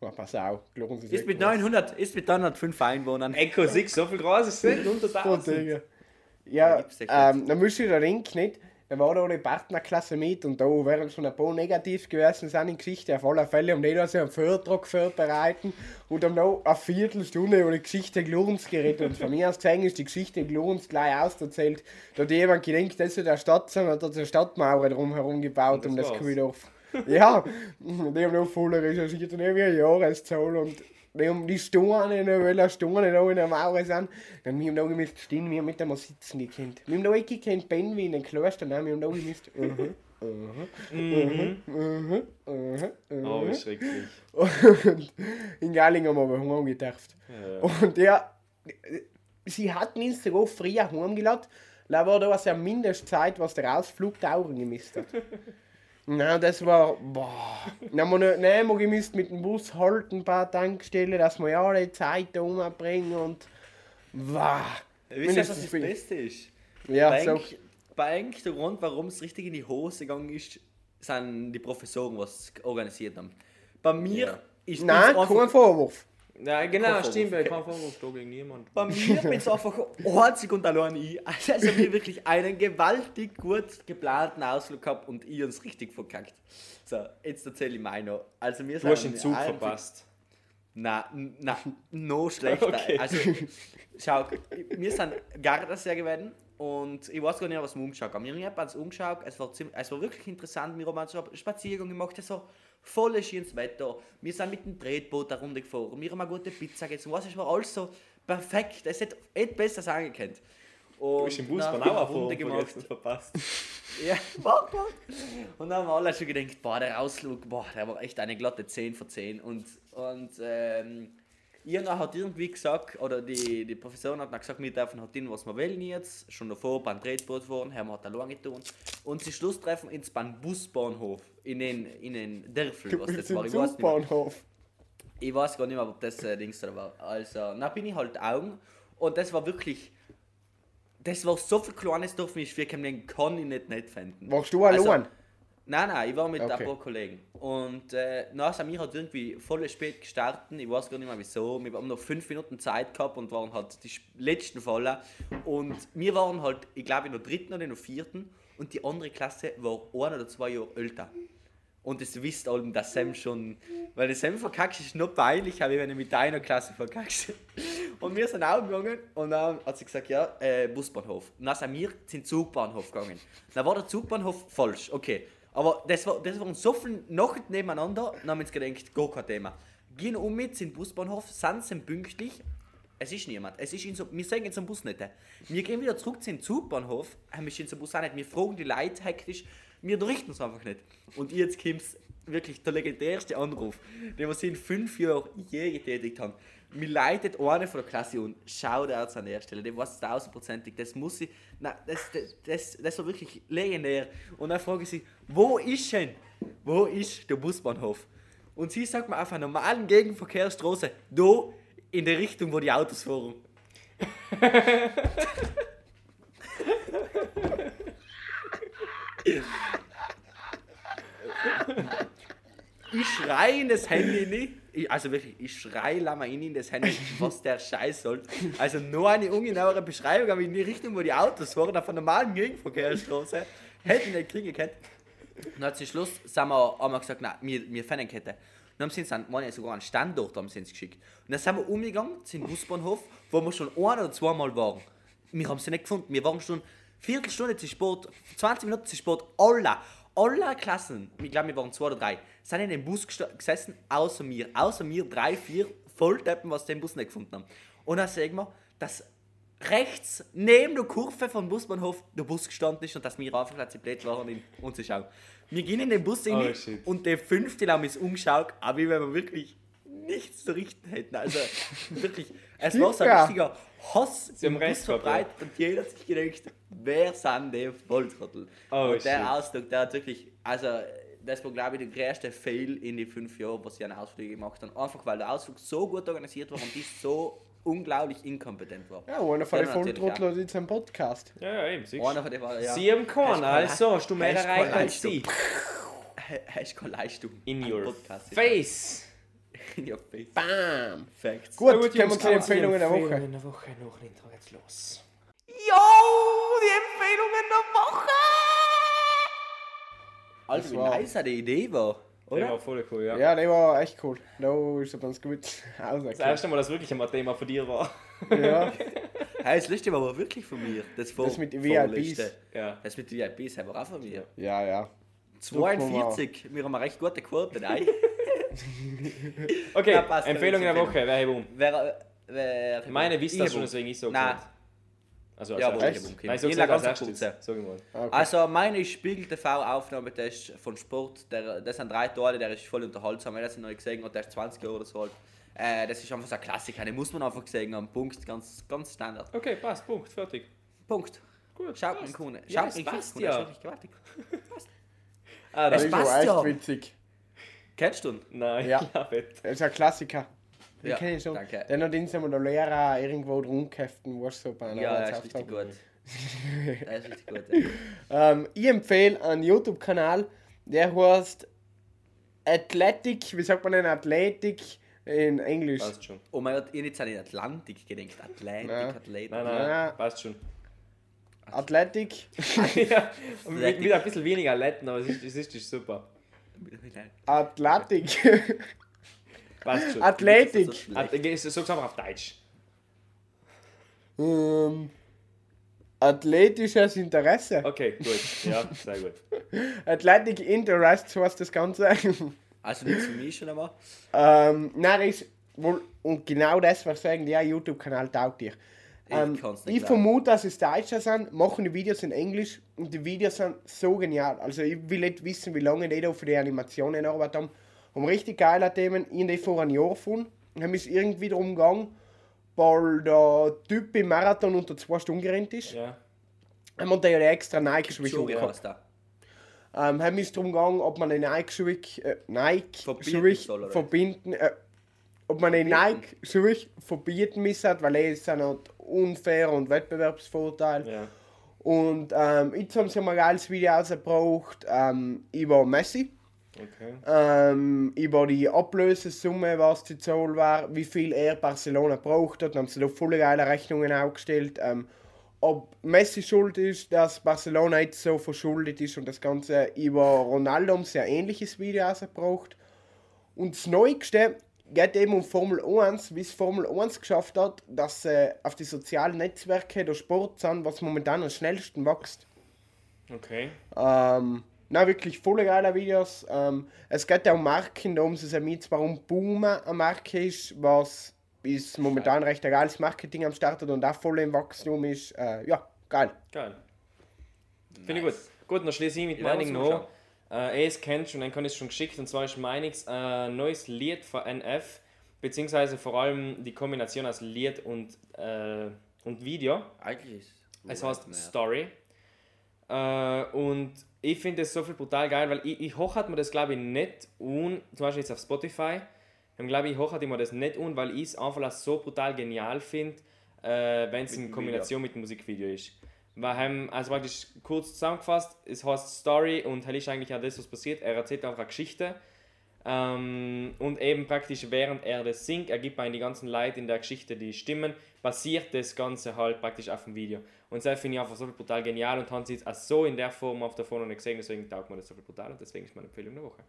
Ja, pass auf, Glunzer Ist mit 900, ist mit 905 Einwohnern. Echo 6, so viel groß ist es nicht, unter So 1000. Dinge. Ja, ähm, dann müsst ihr den Link nicht. Da war da die Partnerklasse mit und da wären schon ein paar negativ gewesen sind in Geschichte auf alle Fälle, um die da so einen Vortrag vorbereiten und haben noch eine Viertelstunde über die Geschichte Glurns geredet und von mir aus gesehen ist die Geschichte Glurns gleich auserzählt. Da hat jemand gedacht, das ist der Stadt, und hat eine Stadtmauer drumherum gebaut Und um das das war's. Kühldorf. Ja, die haben noch voll recherchiert und irgendwie eine Jahreszahl und die haben die Stunden, weil die Stunden da in der Mauer sind. Dann wir haben da gemisst stehen, wir haben mit dem sitzen gekannt. Wir haben da nicht gekannt, Ben wie in den Kloster, nein, wir haben da gemisst. Mhm, mhm, mhm, mhm, mhm. Oh, wie schrecklich. Und in Galling haben wir aber heimgedacht. Ja. Und der, sie hatten ihn so früher heimgeladen, da war da was ja Mindestzeit, was der Ausflug dauern gemisst hat. Na, das war, boah. Haben wir nein, wir gemisst mit dem Bus halten, ein paar Tankstellen, dass wir ja die Zeit da umbringen und, wow. Wisst ihr, was das Beste ist? Ja, bei, so. eigentlich, bei eigentlich der Grund, warum es richtig in die Hose gegangen ist, sind die Professoren, was organisiert haben. Bei mir ist es Nein, kein Vorwurf. Ja, genau, stimmt, weil kein Vorwurf gegen niemand. Bei mir bin es einfach einzig und allein ich. Also wir wirklich einen gewaltig gut geplanten Ausflug gehabt und ich uns richtig verkackt. So, jetzt erzähle ich meine noch. Also wir Du hast den Zug verpasst. Na, na, noch schlechter. Okay. Also, schau, wir sind Gardasee gewesen und ich weiß gar nicht, was wir umgeschaut haben. Wir haben uns umgeschaut, es war, ziemlich, es war wirklich interessant. Wir haben einen Spaziergang gemacht, es war voll schönes Wetter. Wir sind mit dem Tretboot eine Runde gefahren, wir haben eine gute Pizza gegessen. Was, es war alles so perfekt, es hätte nicht besser sein können. Du hast den Bus eine Runde gemacht. verpasst. Ja, warte, warte. Und dann haben wir alle schon gedacht, boah, der Ausflug, boah, der war echt eine glatte 10 von 10. Und, und ähm, Irna hat irgendwie gesagt, oder die, die Professorin hat dann gesagt, wir dürfen halt hin, was wir wollen jetzt. Schon davor beim Tretboot fahren, haben wir halt allein getan. Und sie Schlusstreffen ins beim Busbahnhof in den, in den Dörfel, was das war. Ich weiß. Zugbahnhof. ich weiß gar nicht mehr, ob das äh, Dings da war. Also, dann bin ich halt Augen und das war wirklich. Das war so viel kleines Dorf, wie ich den kann ich nicht nicht finden. Warst du allein? Nein, nein, ich war mit Okay. ein paar Kollegen. Und äh, na, sind wir halt irgendwie voll spät gestartet. Ich weiß gar nicht mehr wieso. Wir haben noch fünf Minuten Zeit gehabt und waren halt die letzten Voller. Und wir waren halt, ich glaube, in der dritten oder in der vierten. Und die andere Klasse war ein oder zwei Jahre älter. Und das wisst alle, dass Sam schon. Weil der Sam verkackst ist noch peinlicher, wie wenn du mit deiner Klasse verkackst. Und wir sind auch gegangen und dann hat sie gesagt, ja, äh, Busbahnhof. Und dann sind wir zum Zugbahnhof gegangen. Dann war der Zugbahnhof falsch, okay. Aber das, war, das waren so viele Nacht nebeneinander, dann haben wir uns gedacht, gar kein Thema. Gehen um mit zum Busbahnhof, sind sie pünktlich. Es ist niemand. Es ist in so, wir sehen jetzt am Bus nicht. Wir gehen wieder zurück zum Zugbahnhof, haben wir stehen zum Bus auch nicht. Wir fragen die Leute hektisch, wir richten es einfach nicht. Und jetzt kommt wirklich der legendärste Anruf, den wir in fünf Jahren je getätigt haben. Mir leitet eine von der Klasse und schaut aus an der Stelle, dem weiß tausendprozentig, das muss ich, nein, das, das, das, das war wirklich legendär. Und dann frage ich sie, wo ist denn, wo ist der Busbahnhof? Und sie sagt mir auf einer normalen Gegenverkehrsstraße, da in der Richtung, wo die Autos fahren. ich schreie in das Handy nicht. Ich, also wirklich, ich schreie Lama in das Handy, was der Scheiß soll. Also nur eine ungenauere Beschreibung, aber in die Richtung, wo die Autos fahren, auf einer normalen Gegenverkehrsstraße, hätte ich nicht kriegen können. Und dann zum Schluss sind wir, haben wir gesagt, nein, wir, wir keine. Und dann haben sie ich, sogar einen Standort haben sie uns geschickt. Und dann sind wir umgegangen zum Busbahnhof, wo wir schon ein oder zweimal waren. Wir haben sie nicht gefunden. Wir waren schon Viertelstunde zu spät, 20 Minuten zu spät. Alle, alle Klassen, ich glaube, wir waren zwei oder drei, sind in dem Bus gesessen, außer mir. Außer mir drei, vier Volldeppen, was den Bus nicht gefunden haben. Und dann sagen wir, dass rechts neben der Kurve vom Busbahnhof der Bus gestanden ist und dass wir einfach gleich blöd waren, ihn umzuschauen. Wir gehen in den Bus rein Oh, und der fünfte haben uns umgeschaut, aber wie wenn wir wirklich nichts zu richten hätten. Also wirklich, es war so ein Ja. richtiger Hass Sie im Bus verbreitet und jeder hat sich gedacht, wer sind die Volltrottel? Oh, und der shit. Ausdruck, der hat wirklich, also das war glaube ich der größte Fail in die fünf Jahre, was sie einen Ausflug gemacht haben. Einfach weil der Ausflug so gut organisiert war und die so unglaublich inkompetent war. Ja, einer von den Volltrotteln hat jetzt einen Podcast. Ja, ja, eben, siehst Einer von denen war, ja. Sie haben keinen, also hast du mehr erreicht als sie. Hast keine Leistung. In your Podcast. face. In your face. Bam! Facts. Gut, Na kommen wir zu den Empfehlungen der Woche. In der Woche noch ein Intro geht's los. Yo, die Empfehlungen der Woche! Also, wie war- nice die Idee war. Der Oder? war voll cool, ja. Ja, der war echt cool. Da ist er ganz gut Das rausgekommen. erste Mal, dass wirklich ein Thema von dir war. Ja, Hey, das letzte war aber wirklich von mir. Das, vor, Das mit. VIPs. Ja. Das mit den VIPs haben wir auch von mir. ja, ja. 42. Wir haben eine recht gute Quote, nein? Okay, Ja, passt, Empfehlung in der. Woche, wer hebt um? Wer, wer, Meine wisst das schon, deswegen ich so Nein. Gesagt. Also Ja, ich. Nein, so Ich gesagt ganz kurz. Sag mal. Okay. Also meine Spiegel TV Aufnahmetest von Sport. Der, das sind drei Teile, der ist voll unterhaltsam. Ich habe das noch nicht gesehen und der ist 20 Jahre oder so alt. Äh, das ist einfach so ein Klassiker, den muss man einfach gesehen haben. Punkt, ganz, ganz Standard. Okay, passt, Punkt, fertig. Punkt. Gut, Schaut passt. Kuhne. Ja, Schaut passt Kuhne, ja. das ist wirklich gewaltig. Ah, Das das ist passt ja. witzig. Kennst du ihn? Nein, Ja. ja, fett. Das ist ein Klassiker. Den Ja, kenn ich schon. danke. Den hat uns einmal der Lehrer irgendwo drum geheften, was so bei einer Ja, der ist richtig gut. Der ist richtig gut. ja. Ähm, ich empfehle einen YouTube-Kanal, der heißt Athletic, wie sagt man denn Athletic in Englisch? Passt schon. Und man hat ihr nicht an den Atlantik gedenkt. Atlantik. Atlantik. Nein, nein, Ja. passt schon. Athletic, ja, mit, mit ein bisschen weniger Letten, aber es ist, es ist, es ist super. Athletic, Passt schon. Ah, geh- Sag's einfach auf Deutsch. ähm, athletisches Interesse. Okay, gut. Ja, sehr gut. Athletic Interest heißt das Ganze. Also nichts für mich schon einmal. ähm, nein, das ist wohl, und genau das, was sagen, ja, YouTube-Kanal taugt dir. Ich Ähm, ich glauben. vermute, dass es Deutscher sind, machen die Videos in Englisch und die Videos sind so genial. Also ich will nicht wissen, wie lange die da für die Animationen arbeitet haben. Haben richtig geile Themen. Ich habe die vor einem Jahr gefunden. Haben es irgendwie darum gegangen, weil der Typ im Marathon unter zwei Stunden gerannt ist. Ja. Haben wir da ja extra Nike-Schuhe So gehabt. Ähm, haben es darum gegangen, ob man eine Nike-Schuhe äh, Nike oder? verbinden, äh, ob man eine Nike-Schuhe verbieten müssen, weil es sind halt unfair und Wettbewerbsvorteil. Ja. Und ähm, jetzt haben sie mal ein geiles Video rausgebracht ähm, über Messi, Okay. ähm, über die Ablösesumme, was die Zahl war, wie viel er Barcelona braucht hat. Haben sie da volle geile Rechnungen aufgestellt. Ähm, ob Messi schuld ist, dass Barcelona jetzt so verschuldet ist und das Ganze über Ronaldo haben sie ein ähnliches Video rausgebracht. Und das Neueste geht eben um Formel 1, wie es Formel 1 geschafft hat, dass sie auf die sozialen Netzwerke der Sport sind, was momentan am schnellsten wächst. Okay. Ähm, na wirklich volle geile Videos. Ähm, es geht ja um Marken, da um sie sagen jetzt, warum Boomer eine Marke ist, was ist momentan recht ein geiles Marketing am Start hat und auch voll im Wachstum ist. Äh, ja, geil. Geil. Finde ich gut. Gut, dann schließe ich mit Meinung was noch. Äh, es kennt schon, dann kann ich es schon geschickt und zwar ist Meinings ein äh, neues Lied von NF, beziehungsweise vor allem die Kombination aus Lied und, äh, und Video. Eigentlich ist Es heißt Story. Äh, und ich finde es so viel brutal geil, weil ich, ich hoch hat mir das glaube ich nicht un, zum Beispiel jetzt auf Spotify, dann glaube ich, hoch hat mir das nicht un, weil ich es einfach so brutal genial finde, äh, wenn es in Kombination mit dem Musikvideo ist. Weil, ähm, also praktisch kurz zusammengefasst, es heißt Story und halt ist eigentlich auch das, was passiert. Er erzählt einfach eine Geschichte. Ähm, und eben praktisch während er das singt, ergibt man die ganzen Leute in der Geschichte die Stimmen, basiert das Ganze halt praktisch auf dem Video. Und das finde ich einfach so viel brutal genial und haben sie jetzt auch so in der Form auf der Phone nicht gesehen, deswegen taugt mir das so viel brutal und deswegen ist meine Empfehlung der Woche.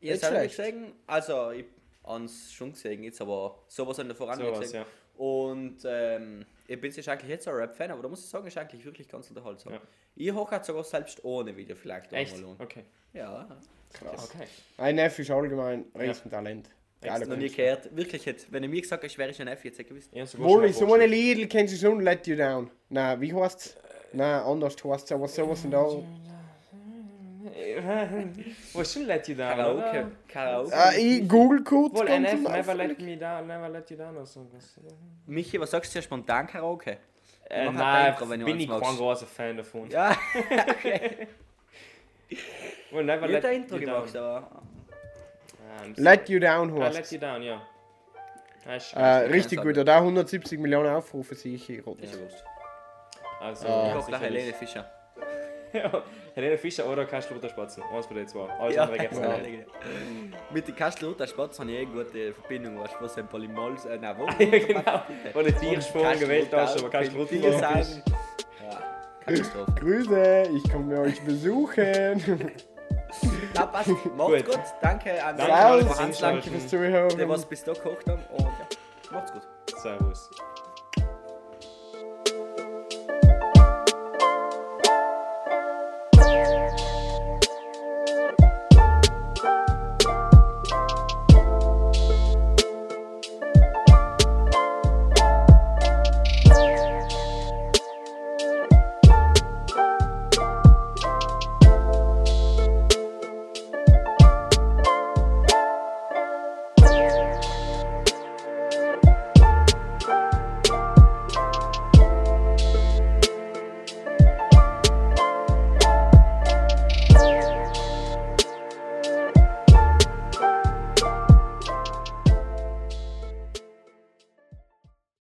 Ihr seid nicht gesehen, also ich ans schon gesehen, jetzt aber sowas an der Voran Sowas, gesehen. ja. Und ähm, ich bin jetzt eigentlich jetzt ein Rap-Fan, aber da muss ich sagen, ist eigentlich wirklich ganz unterhaltsam. Ja. Ich hat sogar selbst ohne Video vielleicht Echt? einmal an. Okay. Ja, Krass. Okay. Ein Neff ist allgemein Riesentalent. Geiler noch nie gehört. Wirklich jetzt, wenn ich mir gesagt hätte, ich wäre ich ein F, jetzt hätte ich gewusst. Ich hab's schon so eine Liedl kennst du schon, Let You Down. Nein, wie heißt's? Nein, anders heißt's, aber sowas und. Wo ist schon Let You Down, Karaoke. Karaoke. Äh, ich google kurz. Wohl ganz NF, am Never. Let Me Down, Never Let You Down oder so. Michi, was sagst du ja spontan Karaoke? Äh, ein nein, bin ich kein großer Fan davon. Ja, okay. Wohl Never Ich Let ein You gemacht, aber. Ähm, Let You Down ah, Let. You Down, ja. Ist Äh, richtig gut, da 170 Millionen Aufrufe sehe ich hier. Ist ja. Also, Ah. Ich sicherlich. Helene Fischer. Ja, Helene Fischer oder Kastel Spatzen. Eins von den zwei. Alles Ja, andere geht's ja. nicht. Mit den Kastel Spatz habe ich eh eine gute Verbindung, weißt du, wo sind Polymols, äh, nein, wo? Ja, genau. Wo du Tiersprung gewählt hast, aber Kastel Tier Katastrophe. Grüße, ich komme euch besuchen. Na, passt. Macht's Gut. gut. Danke an Danke Servus, Hanslang, danke fürs Zuhören. die was bis da gekocht haben. Und ja, macht's gut. Servus.